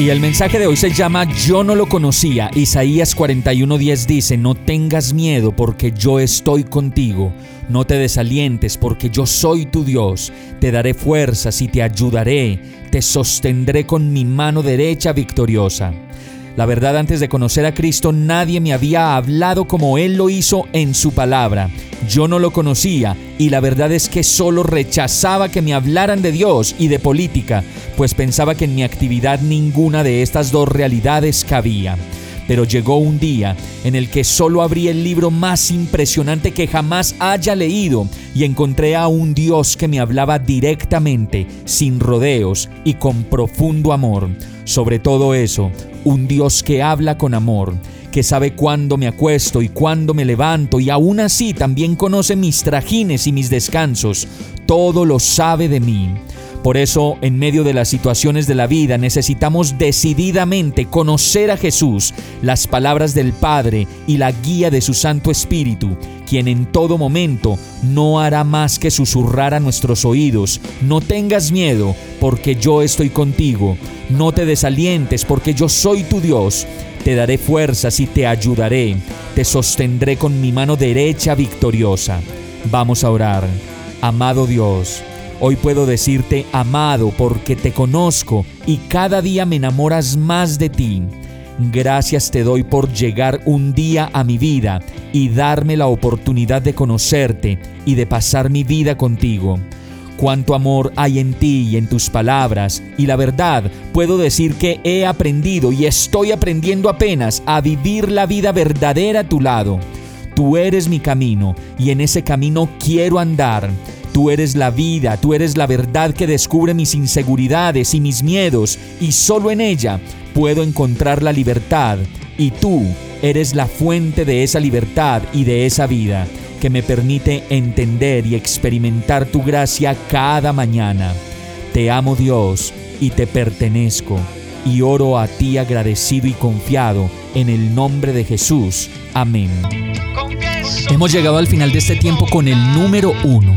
Y el mensaje de hoy se llama Yo no lo conocía. Isaías 41:10 dice, no tengas miedo porque yo estoy contigo. No te desalientes porque yo soy tu Dios. Te daré fuerzas y te ayudaré. Te sostendré con mi mano derecha victoriosa. La verdad, antes de conocer a Cristo, nadie me había hablado como Él lo hizo en su palabra. Yo no lo conocía y la verdad es que solo rechazaba que me hablaran de Dios y de política, pues pensaba que en mi actividad ninguna de estas dos realidades cabía. Pero llegó un día en el que solo abrí el libro más impresionante que jamás haya leído y encontré a un Dios que me hablaba directamente, sin rodeos y con profundo amor. Sobre todo eso, un Dios que habla con amor, que sabe cuándo me acuesto y cuándo me levanto y aún así también conoce mis trajines y mis descansos. Todo lo sabe de mí. Por eso, en medio de las situaciones de la vida, necesitamos decididamente conocer a Jesús, las palabras del Padre y la guía de su Santo Espíritu, quien en todo momento no hará más que susurrar a nuestros oídos, no tengas miedo, porque yo estoy contigo, no te desalientes, porque yo soy tu Dios, te daré fuerzas y te ayudaré, te sostendré con mi mano derecha victoriosa. Vamos a orar. Amado Dios, Hoy puedo decirte amado porque te conozco y cada día me enamoras más de ti. Gracias te doy por llegar un día a mi vida y darme la oportunidad de conocerte y de pasar mi vida contigo. Cuánto amor hay en ti y en tus palabras y la verdad puedo decir que he aprendido y estoy aprendiendo apenas a vivir la vida verdadera a tu lado. Tú eres mi camino y en ese camino quiero andar. Tú eres la vida, tú eres la verdad que descubre mis inseguridades y mis miedos, y solo en ella puedo encontrar la libertad. Y tú eres la fuente de esa libertad y de esa vida, que me permite entender y experimentar tu gracia cada mañana. Te amo Dios y te pertenezco, y oro a ti agradecido y confiado, en el nombre de Jesús. Amén. Hemos llegado al final de este tiempo con el número uno